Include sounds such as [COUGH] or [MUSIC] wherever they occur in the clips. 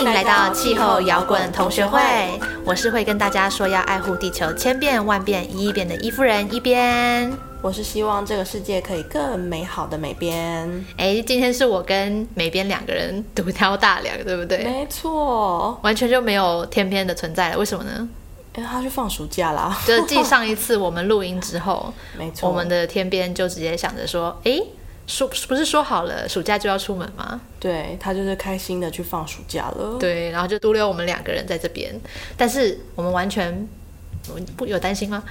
迎来到气候摇滚同学会，我是会跟大家说要爱护地球千变万变一亿变的伊夫人一边，我是希望这个世界可以更美好的美编。哎，今天是我跟美编两个人独挑大梁，对不对？没错，完全就没有天边的存在了，为什么呢？因为他去放暑假啦。就是继上一次我们录音之后，[LAUGHS] 没错，我们的天边就直接想着说，哎。说不是说好了暑假就要出门吗？对，他就是开心的去放暑假了。对，然后就独留我们两个人在这边，但是我们完全不有担心吗？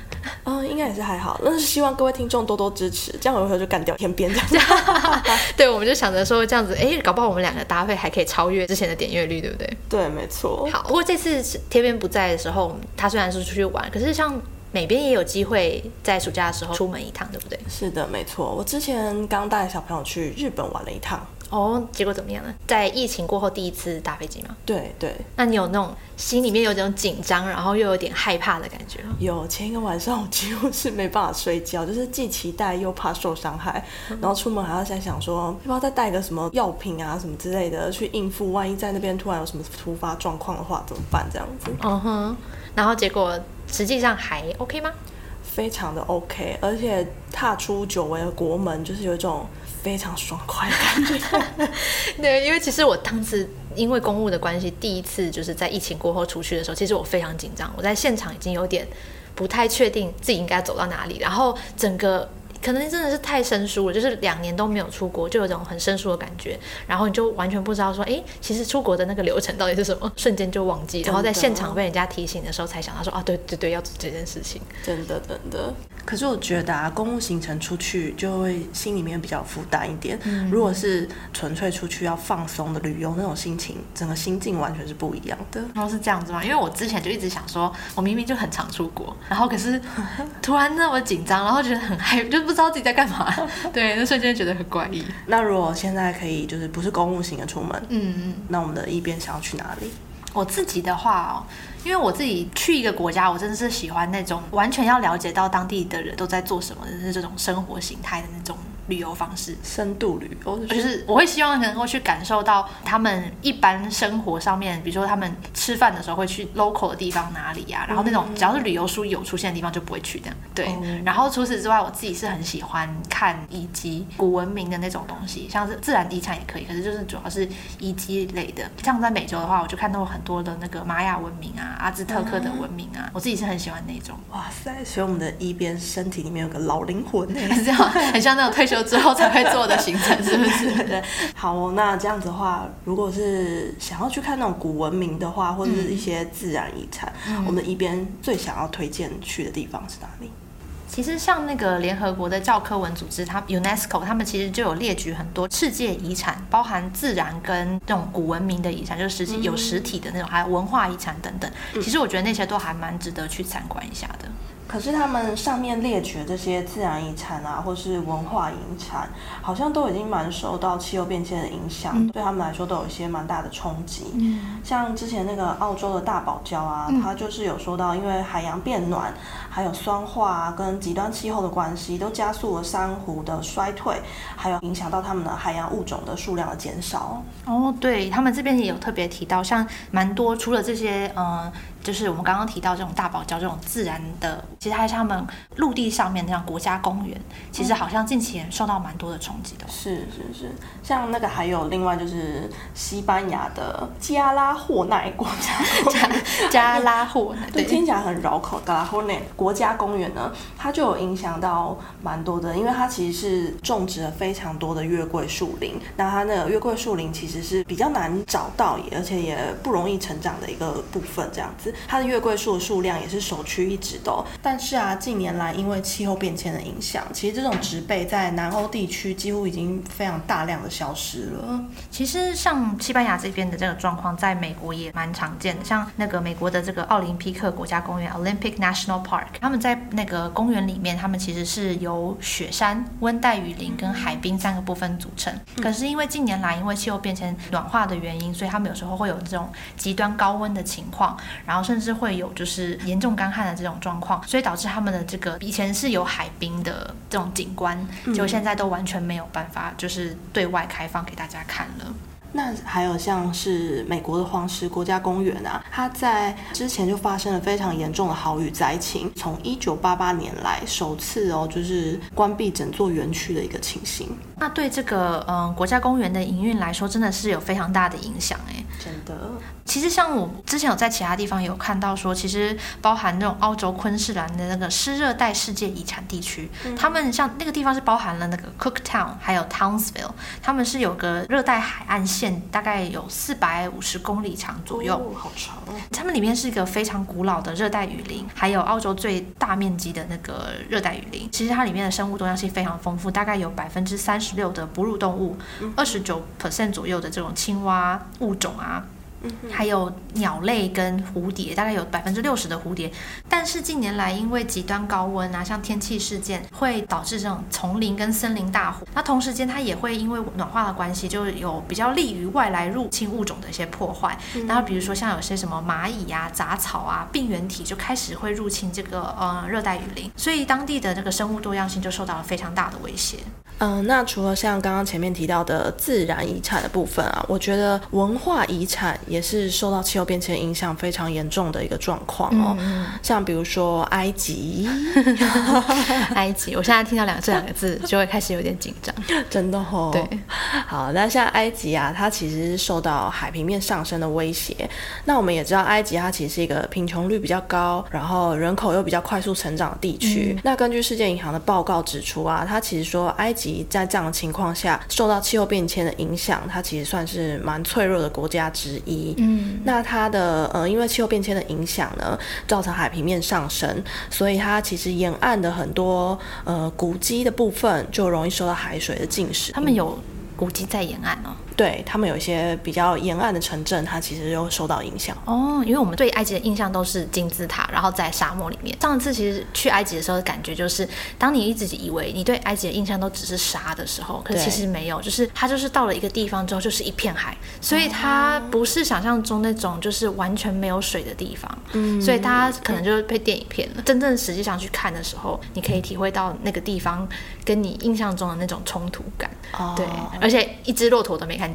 嗯，应该也是还好。那是希望各位听众多多支持，这样我以后就干掉天边这样。[LAUGHS] 对，我们就想着说这样子，哎，搞不好我们两个搭配还可以超越之前的点阅率，对不对？对，没错。好，不过这次天边不在的时候，他虽然是出去玩，可是像。美边也有机会在暑假的时候出门一趟，对不对？是的，没错。我之前刚带小朋友去日本玩了一趟。哦，结果怎么样呢？在疫情过后第一次搭飞机吗？对对。那你有那种心里面有种紧张，然后又有点害怕的感觉吗？有，前一个晚上我几乎是没办法睡觉，[LAUGHS] 就是既期待又怕受伤害，嗯、然后出门还要在想说，要不要再带个什么药品啊什么之类的去应付，万一在那边突然有什么突发状况的话怎么办？这样子。嗯哼。然后结果。实际上还 OK 吗？非常的 OK，而且踏出久违的国门，就是有一种非常爽快的感觉。[LAUGHS] 对，因为其实我当时因为公务的关系，第一次就是在疫情过后出去的时候，其实我非常紧张。我在现场已经有点不太确定自己应该走到哪里，然后整个。可能真的是太生疏了，就是两年都没有出国，就有种很生疏的感觉。然后你就完全不知道说，哎，其实出国的那个流程到底是什么，[LAUGHS] 瞬间就忘记。然后在现场被人家提醒的时候，才想到说，啊，对对对，要做这件事情。真的真的。可是我觉得啊，公务行程出去就会心里面比较负担一点。嗯。如果是纯粹出去要放松的旅游，那种心情，整个心境完全是不一样的。然后是这样子吗？因为我之前就一直想说，我明明就很常出国，然后可是 [LAUGHS] 突然那么紧张，然后觉得很害就。不知道自己在干嘛，[LAUGHS] 对，那瞬间觉得很怪异。那如果现在可以，就是不是公务型的出门，嗯嗯，那我们的一边想要去哪里？我自己的话哦，因为我自己去一个国家，我真的是喜欢那种完全要了解到当地的人都在做什么，就是这种生活形态的那种。旅游方式，深度旅游，就是我会希望能够去感受到他们一般生活上面，比如说他们吃饭的时候会去 local 的地方哪里呀、啊，然后那种只要是旅游书有出现的地方就不会去这样。对，然后除此之外，我自己是很喜欢看遗迹、古文明的那种东西，像是自然遗产也可以，可是就是主要是遗迹类的。像在美洲的话，我就看到很多的那个玛雅文明啊、阿兹特克的文明啊，我自己是很喜欢那种。哇塞，所以我们的一边身体里面有个老灵魂，[LAUGHS] 是这样，很像那种退休。之后才会做的行程 [LAUGHS] 是不是？对，好哦，那这样子的话，如果是想要去看那种古文明的话，或者是一些自然遗产，嗯、我们一边最想要推荐去的地方是哪里？其实像那个联合国的教科文组织，它 UNESCO，他们其实就有列举很多世界遗产，包含自然跟这种古文明的遗产，就是实际有实体的那种，还有文化遗产等等。其实我觉得那些都还蛮值得去参观一下的。可是他们上面列举的这些自然遗产啊，或是文化遗产，好像都已经蛮受到气候变迁的影响，嗯、对他们来说都有一些蛮大的冲击。嗯、像之前那个澳洲的大堡礁啊，它就是有说到，因为海洋变暖，还有酸化啊，跟极端气候的关系，都加速了珊瑚的衰退，还有影响到它们的海洋物种的数量的减少。哦，对他们这边也有特别提到，像蛮多除了这些，嗯、呃。就是我们刚刚提到这种大堡礁这种自然的，其实还是他们陆地上面那样国家公园，其实好像近期也受到蛮多的冲击的。是是是，像那个还有另外就是西班牙的加拉霍奈国家 [LAUGHS] 加加拉霍奈，[LAUGHS] 对，听起来很绕口。加拉霍奈国国家公园呢，它就有影响到蛮多的，因为它其实是种植了非常多的月桂树林。那它那个月桂树林其实是比较难找到，而且也不容易成长的一个部分，这样子。它的月桂树的数量也是首屈一指的哦，但是啊，近年来因为气候变迁的影响，其实这种植被在南欧地区几乎已经非常大量的消失了。其实像西班牙这边的这个状况，在美国也蛮常见的，像那个美国的这个奥林匹克国家公园 （Olympic National Park），他们在那个公园里面，他们其实是由雪山、温带雨林跟海滨三个部分组成。可是因为近年来因为气候变成暖化的原因，所以他们有时候会有这种极端高温的情况，然后。甚至会有就是严重干旱的这种状况，所以导致他们的这个以前是有海滨的这种景观，就现在都完全没有办法就是对外开放给大家看了。那还有像是美国的黄石国家公园啊，它在之前就发生了非常严重的豪雨灾情，从一九八八年来首次哦，就是关闭整座园区的一个情形。那对这个嗯国家公园的营运来说，真的是有非常大的影响哎，真的。其实像我之前有在其他地方有看到说，其实包含那种澳洲昆士兰的那个湿热带世界遗产地区，嗯、他们像那个地方是包含了那个 Cooktown 还有 Townsville，他们是有个热带海岸线，大概有四百五十公里长左右，哦，好长哦。他们里面是一个非常古老的热带雨林，还有澳洲最大面积的那个热带雨林。其实它里面的生物多样性非常丰富，大概有百分之三十六的哺乳动物，二十九 percent 左右的这种青蛙物种啊。还有鸟类跟蝴蝶，大概有百分之六十的蝴蝶。但是近年来，因为极端高温啊，像天气事件，会导致这种丛林跟森林大火。那同时间，它也会因为暖化的关系，就有比较利于外来入侵物种的一些破坏。然后比如说像有些什么蚂蚁啊、杂草啊、病原体，就开始会入侵这个呃热带雨林，所以当地的这个生物多样性就受到了非常大的威胁。嗯，那除了像刚刚前面提到的自然遗产的部分啊，我觉得文化遗产也是受到气候变迁影响非常严重的一个状况哦。嗯、像比如说埃及，[LAUGHS] 埃及，我现在听到两这两个字就会开始有点紧张，[LAUGHS] 真的哦。对，好，那像埃及啊，它其实是受到海平面上升的威胁。那我们也知道，埃及它其实是一个贫穷率比较高，然后人口又比较快速成长的地区。嗯、那根据世界银行的报告指出啊，它其实说埃及。在这样的情况下，受到气候变迁的影响，它其实算是蛮脆弱的国家之一。嗯，那它的呃，因为气候变迁的影响呢，造成海平面上升，所以它其实沿岸的很多呃古迹的部分就容易受到海水的浸蚀。他们有古迹在沿岸哦。对，他们有一些比较沿岸的城镇，它其实又受到影响哦。因为我们对埃及的印象都是金字塔，然后在沙漠里面。上次其实去埃及的时候的感觉就是，当你一直以为你对埃及的印象都只是沙的时候，可是其实没有，就是它就是到了一个地方之后就是一片海，所以它不是想象中那种就是完全没有水的地方。嗯，所以大家可能就是被电影骗了。嗯、真正实际上去看的时候，你可以体会到那个地方跟你印象中的那种冲突感。哦，对，而且一只骆驼都没看。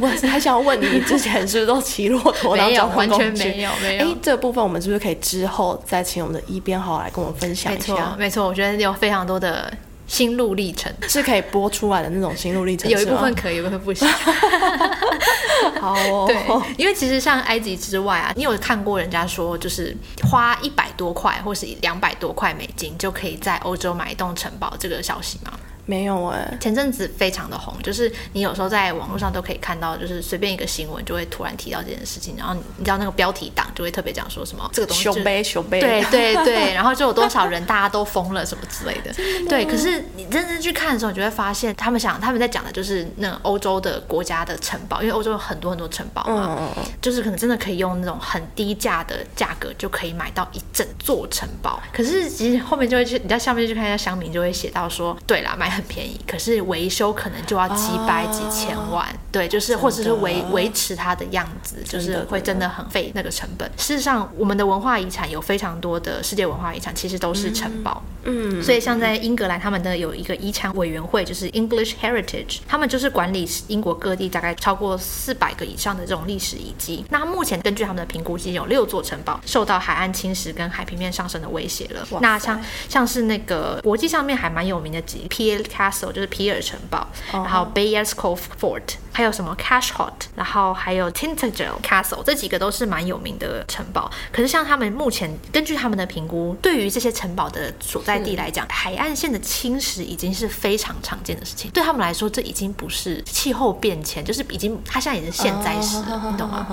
我还想要问你，之前是不是都骑骆驼？没有，完全没有，没有。哎，这个部分我们是不是可以之后再请我们的一编号来跟我们分享一下？没错，没错。我觉得有非常多的心路历程是可以播出来的那种心路历程。有一部分可以，有一部分不行。[LAUGHS] 好哦。[LAUGHS] 对，因为其实像埃及之外啊，你有看过人家说，就是花一百多块或是两百多块美金就可以在欧洲买一栋城堡这个消息吗？没有哎、欸，前阵子非常的红，就是你有时候在网络上都可以看到，就是随便一个新闻就会突然提到这件事情，然后你知道那个标题党就会特别讲说什么这个东西熊杯熊杯，对对对，然后就有多少人大家都疯了什么之类的，的 [LAUGHS] 对。可是你认真去看的时候，你就会发现他们想他们在讲的就是那欧洲的国家的城堡，因为欧洲有很多很多城堡嘛，就是可能真的可以用那种很低价的价格就可以买到一整座城堡。可是其实后面就会去你在下面去看一下乡民就会写到说，对啦，买很便宜，可是。维修可能就要几百几千万，哦、对，就是或者是维维持它的样子，就是会真的很费那个成本。事实上，我们的文化遗产有非常多的世界文化遗产，其实都是城堡。嗯，所以像在英格兰，他们的有一个遗产委员会，就是 English Heritage，他们就是管理英国各地大概超过四百个以上的这种历史遗迹。那目前根据他们的评估，已经有六座城堡受到海岸侵蚀跟海平面上升的威胁了。那像像是那个国际上面还蛮有名的几 Castle，就是皮尔城堡，uh. 然后 Bayers Cove Fort。还有什么 Cashhot，然后还有 Tintagel Castle，这几个都是蛮有名的城堡。可是像他们目前根据他们的评估，对于这些城堡的所在地来讲，海岸线的侵蚀已经是非常常见的事情。对他们来说，这已经不是气候变迁，就是已经它现在已经是现在时了，你懂吗？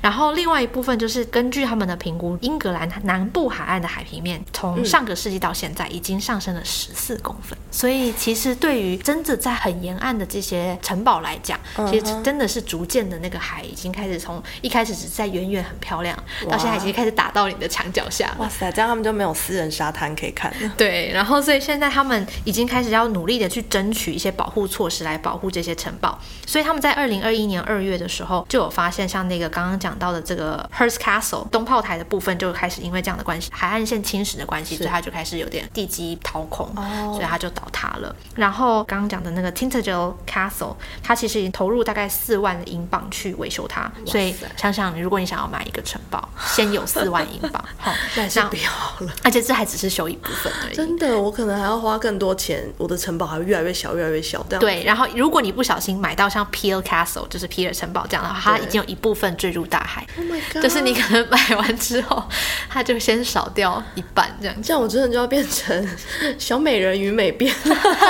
然后另外一部分就是根据他们的评估，英格兰南部海岸的海平面从上个世纪到现在已经上升了十四公分。所以其实对于真的在很沿岸的这些城堡来讲，其实真的是逐渐的那个海已经开始从一开始只是在远远很漂亮，到现在已经开始打到你的墙脚下。哇塞，这样他们就没有私人沙滩可以看了。[LAUGHS] 对，然后所以现在他们已经开始要努力的去争取一些保护措施来保护这些城堡。所以他们在二零二一年二月的时候就有发现，像那个刚刚讲到的这个 Hearst Castle 东炮台的部分就开始因为这样的关系，海岸线侵蚀的关系，所以它就开始有点地基掏空，哦、所以它就倒塌了。然后刚刚讲的那个 Tintagel Castle，它其实已经投入。大概四万的英镑去维修它。所以想想，如果你想要买一个城堡，先有四万英镑，[LAUGHS] 好，那是不要了。而且这还只是修一部分而已。真的，我可能还要花更多钱，我的城堡还会越来越小，越来越小。对，然后如果你不小心买到像 Peel Castle，就是皮尔城堡这样的话，它已经有一部分坠入大海。Oh my god！就是你可能买完之后，它就先少掉一半这样。这样我真的就要变成小美人鱼美编。[LAUGHS]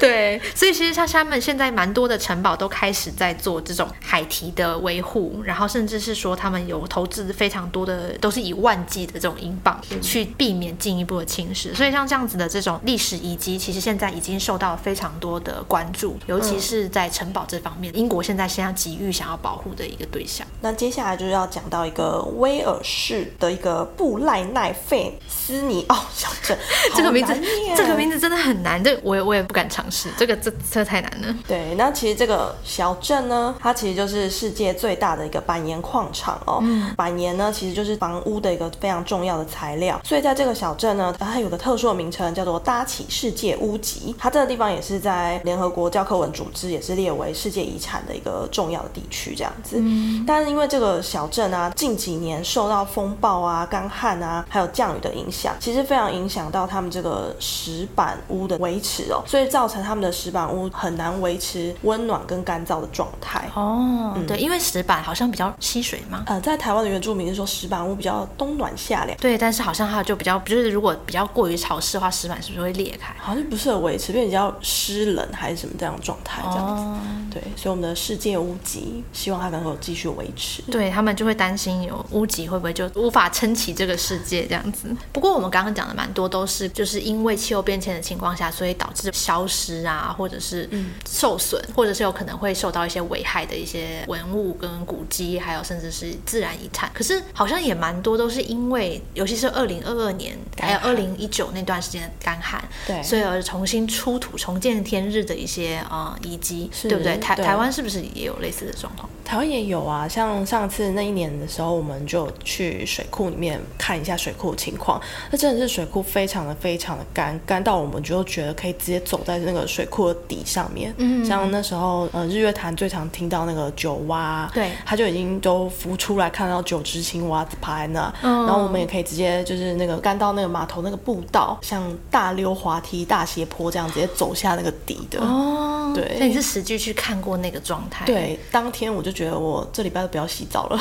对，所以其实像他们现在蛮多的城堡都开始在做这种海堤的维护，然后甚至是说他们有投资非常多的，都是以万计的这种英镑去避免进一步的侵蚀。所以像这样子的这种历史遗迹，其实现在已经受到非常多的关注，尤其是在城堡这方面，英国现在现在急于想要保护的一个对象。那接下来就是要讲到一个威尔士的一个布赖奈费斯尼奥小镇，[LAUGHS] 这个名字，这个名字真的很难，这我也我也不敢尝试，这个这这太难了。对，那其实这个小镇呢，它其实就是世界最大的一个板岩矿场哦。嗯，板岩呢，其实就是房屋的一个非常重要的材料，所以在这个小镇呢，它有个特殊的名称叫做搭起世界屋脊，它这个地方也是在联合国教科文组织也是列为世界遗产的一个重要的地区，这样子。嗯，但是因为这个小镇啊，近几年受到风暴啊、干旱啊，还有降雨的影响，其实非常影响到他们这个石板屋的维持哦，所以造成他们的石板屋很难维持温暖跟干燥的状态。哦，嗯、对，因为石板好像比较吸水嘛。呃，在台湾的原住民是说石板屋比较冬暖夏凉。对，但是好像它就比较，就是如果比较过于潮湿的话，石板是不是会裂开？好像不适合维持，变比较湿冷还是什么这样的状态这样子。哦、对，所以我们的世界屋脊希望它能够继续维持。对，他们就会担心有屋脊会不会就无法撑起这个世界这样子。不过我们刚刚讲的蛮多都是就是因为气候变迁的情况下，所以导致消失啊，或者是受损，嗯、或者是有可能会受到一些危害的一些文物跟古迹，还有甚至是自然遗产。可是好像也蛮多都是因为，尤其是二零二二年还有二零一九那段时间的干旱，对，所以而重新出土重见天日的一些啊遗迹，呃、对不对？台台湾是不是也有类似的状况？台湾也有啊，像上次那一年的时候，我们就去水库里面看一下水库的情况。那真的是水库非常的非常的干，干到我们就觉得可以直接走在那个水库的底上面。嗯，像那时候呃日月潭最常听到那个九蛙，对，它就已经都浮出来，看到九只青蛙趴在那。嗯，然后我们也可以直接就是那个干到那个码头那个步道，像大溜滑梯、大斜坡这样直接走下那个底的。哦，对，那你是实际去看过那个状态？对，当天我就觉得我这礼拜都不要洗澡了。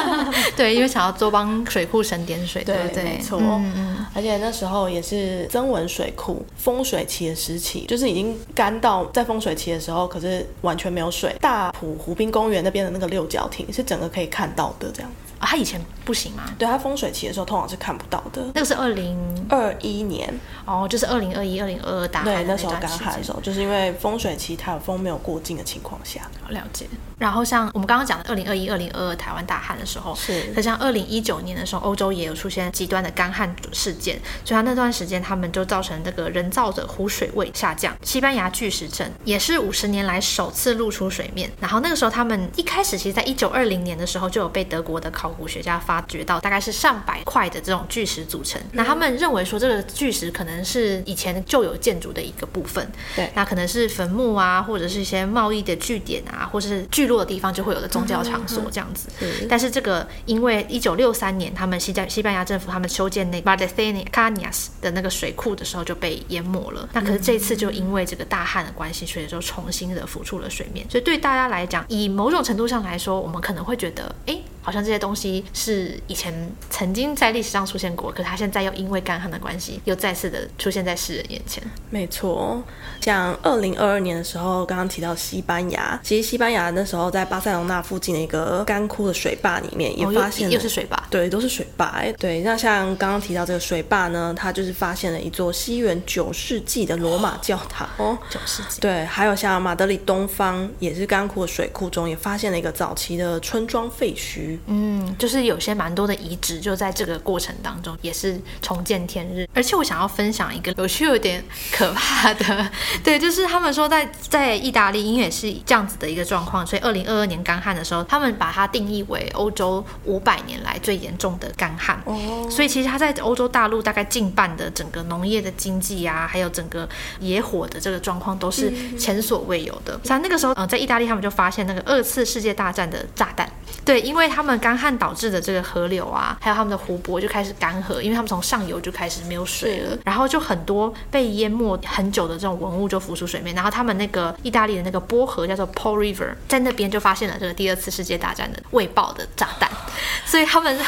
[LAUGHS] 对，因为想要多帮水库省点水，对不对？没错。嗯嗯，而且那时候也是增文水库丰水期的时期，就是已经干到在丰水期的时候，可是完全没有水。大埔湖滨公园那边的那个六角亭是整个可以看到的，这样。啊，它以前不行吗？对，它风水期的时候通常是看不到的。那个是二零二一年哦，就是二零二一、二零二二大对那时候干旱的时候，就是因为风水期台风没有过境的情况下。了解。然后像我们刚刚讲的二零二一、二零二二台湾大旱的时候，是。可像二零一九年的时候，欧洲也有出现极端的干旱事件，所以它那段时间他们就造成这个人造的湖水位下降。西班牙巨石阵也是五十年来首次露出水面。然后那个时候他们一开始其实在一九二零年的时候就有被德国的考古学家发掘到，大概是上百块的这种巨石组成。那他们认为说这个巨石可能是以前旧有建筑的一个部分，对，那可能是坟墓啊，或者是一些贸易的据点啊，或者是聚落的地方就会有的宗教场所这样子。嗯嗯、但是这个因为一九六三年他们西在西班牙政府他们修建那 Valdecenia Cañas 的那个水库的时候就被淹没了。那可是这次就因为这个大旱的关系，所以就重新的浮出了水面。所以对大家来讲，以某种程度上来说，我们可能会觉得，哎。好像这些东西是以前曾经在历史上出现过，可是它现在又因为干旱的关系，又再次的出现在世人眼前。没错，像二零二二年的时候，刚刚提到西班牙，其实西班牙那时候在巴塞隆纳附近的一个干枯的水坝里面也发现了，哦，又，又是水坝，对，都是水坝。哎，对，那像刚刚提到这个水坝呢，它就是发现了一座西元九世纪的罗马教堂哦，九世纪。对，还有像马德里东方也是干枯的水库中也发现了一个早期的村庄废墟。区。嗯，就是有些蛮多的遗址就在这个过程当中也是重见天日。而且我想要分享一个有趣有点可怕的，[LAUGHS] 对，就是他们说在在意大利，因为也是这样子的一个状况，所以二零二二年干旱的时候，他们把它定义为欧洲五百年来最严重的干旱。哦，所以其实它在欧洲大陆大概近半的整个农业的经济啊，还有整个野火的这个状况都是前所未有的。像那个时候，嗯，在意大利他们就发现那个二次世界大战的炸弹。对，因为他们干旱导致的这个河流啊，还有他们的湖泊就开始干涸，因为他们从上游就开始没有水了，然后就很多被淹没很久的这种文物就浮出水面，然后他们那个意大利的那个波河叫做 Po River，在那边就发现了这个第二次世界大战的未爆的炸弹，所以他们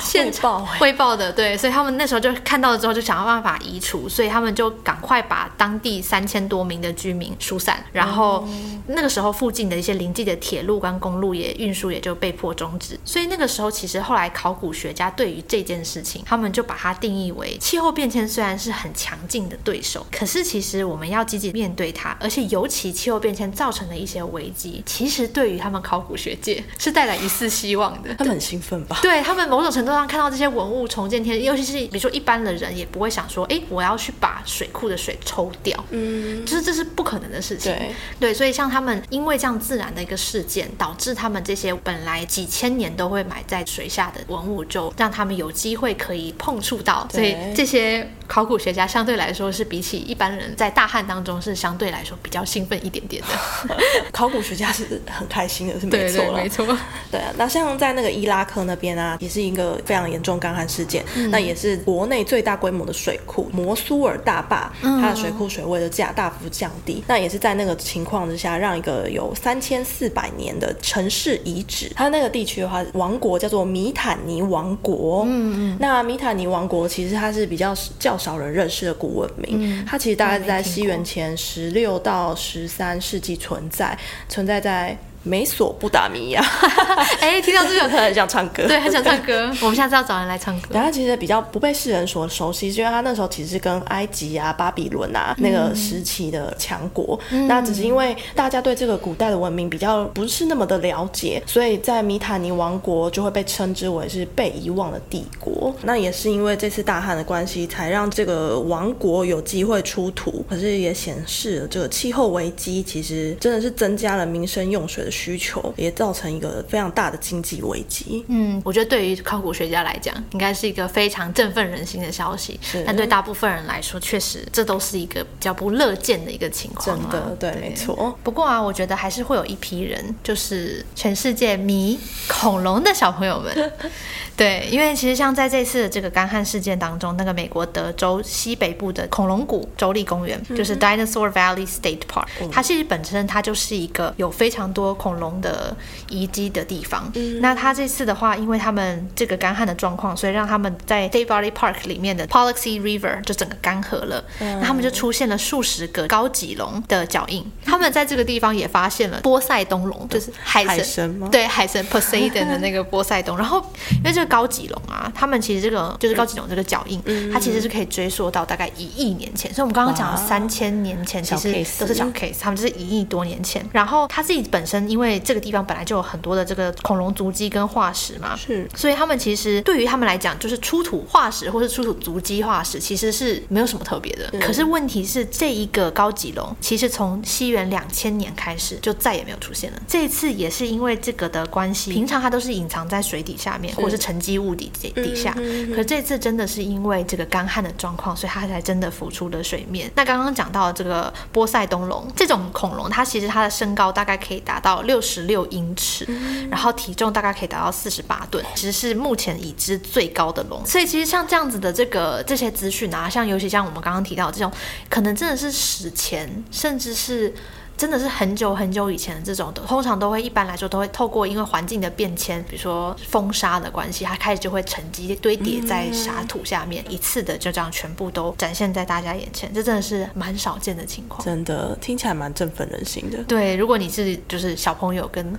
现场汇报的，对，所以他们那时候就看到了之后就想要办法移除，所以他们就赶快把当地三千多名的居民疏散，然后那个时候附近的一些临近的铁路跟公路也运输也就被迫终止，所以那个时候其实后来考古学家对于这件事情，他们就把它定义为气候变迁虽然是很强劲的对手，可是其实我们要积极面对它，而且尤其气候变迁造成的一些危机，其实对于他们考古学界是带来一丝希望的。他们很兴奋吧？对，他们某种程度上看到这些文物重见天日，尤其是比如说一般的人也不会想说，哎，我要去把水库的水抽掉，嗯，就是这是不可能的事情。对，对，所以像他们因为这样自然的一个事件，导致他们这些本来。几千年都会埋在水下的文物，就让他们有机会可以碰触到，所以这些考古学家相对来说是比起一般人在大旱当中是相对来说比较兴奋一点点的。[LAUGHS] 考古学家是很开心的，是没错，对，没错。对啊，那像在那个伊拉克那边啊，也是一个非常严重干旱事件，嗯、那也是国内最大规模的水库摩苏尔大坝，它的水库水位的价大幅降低，嗯、那也是在那个情况之下，让一个有三千四百年的城市遗址，它那个地区的话，王国叫做米坦尼王国。嗯嗯，那米坦尼王国其实它是比较较少人认识的古文明。嗯，它其实大概在西元前十六到十三世纪存在，存在在。美索不达米亚，[LAUGHS] 哎，听到这首歌很想唱歌，对，很想唱歌。我们下次要找人来唱歌。然后其实比较不被世人所熟悉，是因为他那时候其实是跟埃及啊、巴比伦啊那个时期的强国。嗯、那只是因为大家对这个古代的文明比较不是那么的了解，所以在米塔尼王国就会被称之为是被遗忘的帝国。那也是因为这次大旱的关系，才让这个王国有机会出土。可是也显示了这个气候危机其实真的是增加了民生用水的需求也造成一个非常大的经济危机。嗯，我觉得对于考古学家来讲，应该是一个非常振奋人心的消息。是，但对大部分人来说，确实这都是一个比较不乐见的一个情况。真的，对，对没错。不过啊，我觉得还是会有一批人，就是全世界迷恐龙的小朋友们。[LAUGHS] 对，因为其实像在这次的这个干旱事件当中，那个美国德州西北部的恐龙谷州立公园，嗯、就是 Dinosaur Valley State Park，、嗯、它其实本身它就是一个有非常多恐龙的遗迹的地方。嗯、那他这次的话，因为他们这个干旱的状况，所以让他们在 Valley Park 里面的 Paluxy River 就整个干涸了，嗯、那他们就出现了数十个高脊龙的脚印。他们在这个地方也发现了波塞冬龙，就是海神，海神吗？对，海神 Poseidon 的那个波塞冬。然后因为这个高脊龙啊，他们其实这个就是高脊龙这个脚印，嗯、它其实是可以追溯到大概一亿年前。所以我们刚刚讲了三千年前，其实都是小 case，他们就是一亿多年前。然后他自己本身，因为这个地方本来就有很多的这个恐龙足迹跟化石嘛，是，所以他们其实对于他们来讲，就是出土化石或是出土足迹化石，其实是没有什么特别的。可是问题是，这一个高脊龙其实从西元两千年开始就再也没有出现了。这一次也是因为这个的关系，平常它都是隐藏在水底下面，或是沉积物。底底下，可是这次真的是因为这个干旱的状况，所以它才真的浮出了水面。那刚刚讲到这个波塞冬龙这种恐龙，它其实它的身高大概可以达到六十六英尺，然后体重大概可以达到四十八吨，其实是目前已知最高的龙。所以其实像这样子的这个这些资讯啊，像尤其像我们刚刚提到这种，可能真的是史前，甚至是。真的是很久很久以前的这种的，通常都会一般来说都会透过因为环境的变迁，比如说风沙的关系，它开始就会沉积堆叠在沙土下面，嗯、一次的就这样全部都展现在大家眼前，这真的是蛮少见的情况。真的听起来蛮振奋人心的。[LAUGHS] 对，如果你是就是小朋友跟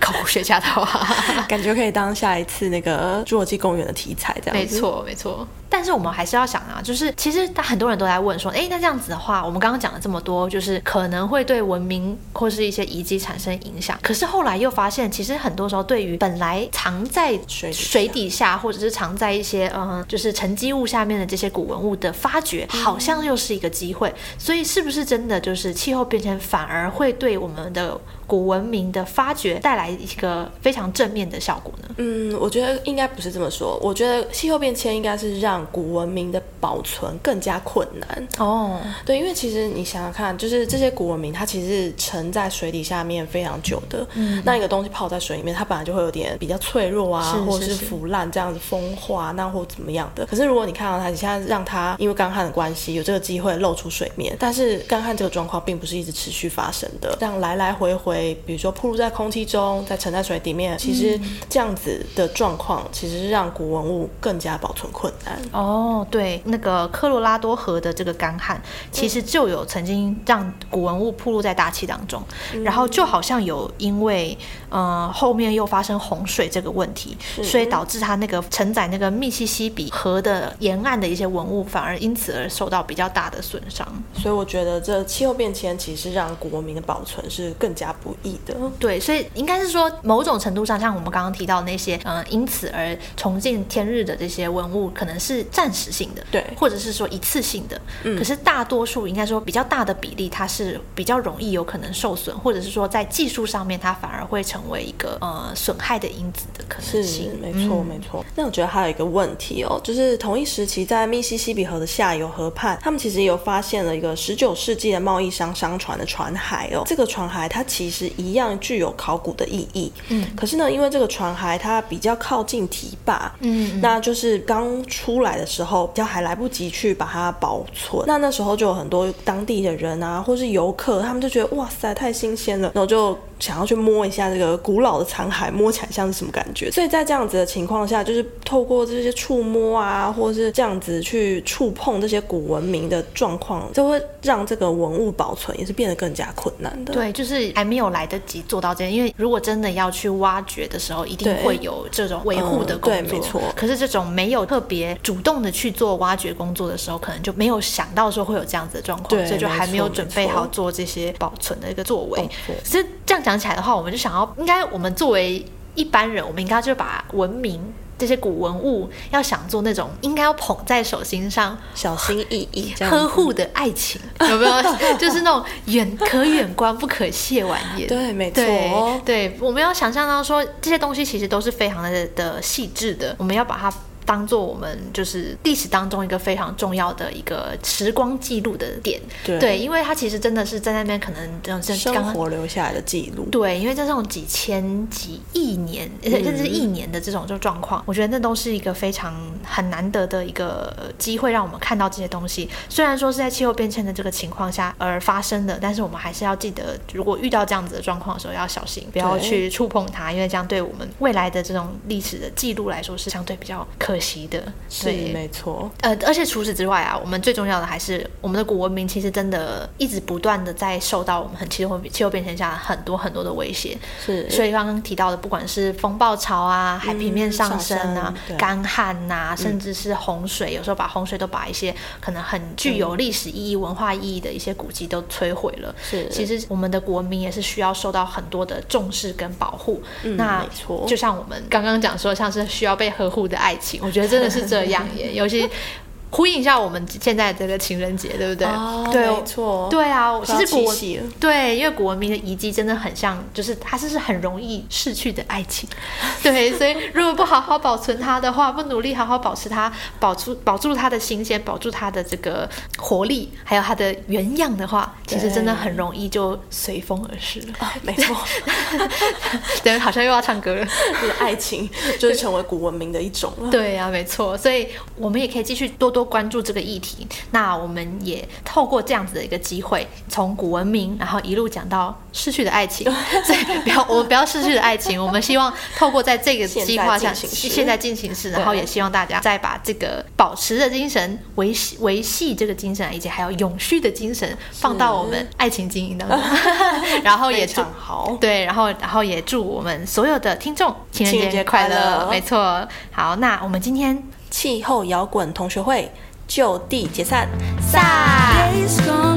考古学家的话，[LAUGHS] [LAUGHS] 感觉可以当下一次那个侏罗纪公园的题材这样。没错，没错。但是我们还是要想啊，就是其实他很多人都在问说，哎，那这样子的话，我们刚刚讲了这么多，就是可能会对文明或是一些遗迹产生影响。可是后来又发现，其实很多时候对于本来藏在水水底下，或者是藏在一些嗯，就是沉积物下面的这些古文物的发掘，好像又是一个机会。所以是不是真的就是气候变迁反而会对我们的古文明的发掘带来一个非常正面的效果呢？嗯，我觉得应该不是这么说。我觉得气候变迁应该是让古文明的保存更加困难。哦，对，因为其实你想想看，就是这些古文明它其实是沉在水底下面非常久的。嗯，那一个东西泡在水里面，它本来就会有点比较脆弱啊，是是是或者是腐烂这样子风化，那或怎么样的。可是如果你看到它，你现在让它因为干旱的关系有这个机会露出水面，但是干旱这个状况并不是一直持续发生的，这样来来回回。比如说暴露在空气中，在沉在水底面，其实这样子的状况，其实是让古文物更加保存困难。哦，对，那个科罗拉多河的这个干旱，其实就有曾经让古文物暴露在大气当中，嗯、然后就好像有因为呃后面又发生洪水这个问题，所以导致它那个承载那个密西西比河的沿岸的一些文物，反而因此而受到比较大的损伤。所以我觉得这气候变迁其实让古文明的保存是更加不易的，对，所以应该是说，某种程度上，像我们刚刚提到那些，嗯、呃，因此而重见天日的这些文物，可能是暂时性的，对，或者是说一次性的。嗯，可是大多数应该说比较大的比例，它是比较容易有可能受损，或者是说在技术上面，它反而会成为一个呃损害的因子的可能性。是，没错，没错。那我觉得还有一个问题哦，就是同一时期在密西西比河的下游河畔，他们其实也有发现了一个十九世纪的贸易商商船的船骸哦，这个船骸它其实。一样具有考古的意义，嗯，可是呢，因为这个船骸它比较靠近堤坝，嗯，那就是刚出来的时候，比较还来不及去把它保存，那那时候就有很多当地的人啊，或是游客，他们就觉得哇塞，太新鲜了，然后就。想要去摸一下这个古老的残骸，摸起来像是什么感觉？所以在这样子的情况下，就是透过这些触摸啊，或者是这样子去触碰这些古文明的状况，就会让这个文物保存也是变得更加困难的。对，就是还没有来得及做到这样，因为如果真的要去挖掘的时候，一定会有这种维护的工作。嗯、对，没错。可是这种没有特别主动的去做挖掘工作的时候，可能就没有想到说会有这样子的状况，对，所以就还没有准备好做这些保存的一个作为。其实这样。讲起来的话，我们就想要，应该我们作为一般人，我们应该就把文明这些古文物，要想做那种应该要捧在手心上，小心翼翼 [LAUGHS] 呵护的爱情，有没有？[LAUGHS] 就是那种远可远观不可亵玩焉。对，没错。对，对，我们要想象到说，这些东西其实都是非常的的细致的，我们要把它。当做我们就是历史当中一个非常重要的一个时光记录的点，对，对，因为它其实真的是在那边可能这种生活留下来的记录，对，因为在这种几千几亿年甚至是亿年的这种就状况，我觉得那都是一个非常很难得的一个机会，让我们看到这些东西。虽然说是在气候变迁的这个情况下而发生的，但是我们还是要记得，如果遇到这样子的状况的时候要小心，不要去触碰它，因为这样对我们未来的这种历史的记录来说是相对比较可。可惜的，是没错。呃，而且除此之外啊，我们最重要的还是我们的古文明，其实真的一直不断的在受到我们很气候气候变迁下很多很多的威胁。是，所以刚刚提到的，不管是风暴潮啊、海平面上升啊、嗯、干旱呐、啊，甚至是洪水，嗯、有时候把洪水都把一些可能很具有历史意义、文化意义的一些古迹都摧毁了。是，其实我们的古文明也是需要受到很多的重视跟保护。嗯、那没错，就像我们刚刚讲说，像是需要被呵护的爱情。我觉得真的是这样耶，尤其。呼应一下我们现在这个情人节，对不对？哦、对，没错。对啊，其实古文对，因为古文明的遗迹真的很像，就是它是是很容易逝去的爱情。[LAUGHS] 对，所以如果不好好保存它的话，不努力好好保持它，保住保住它的新鲜，保住它的这个活力，还有它的原样的话，其实真的很容易就随风而逝了。哦、没错，[LAUGHS] 对，好像又要唱歌了。就 [LAUGHS] 是爱情就是成为古文明的一种了。对啊，没错。所以我们也可以继续多多多。关注这个议题，那我们也透过这样子的一个机会，从古文明，然后一路讲到逝去的爱情，[LAUGHS] 所以不要我们不要逝去的爱情，我们希望透过在这个计划下，现在进行式，然后也希望大家再把这个保持的精神、维系维系这个精神，以及还有永续的精神，放到我们爱情经营当中，[LAUGHS] 然后也祝好对，然后然后也祝我们所有的听众情人节快乐，没错。好，那我们今天。气候摇滚同学会就地解散，散。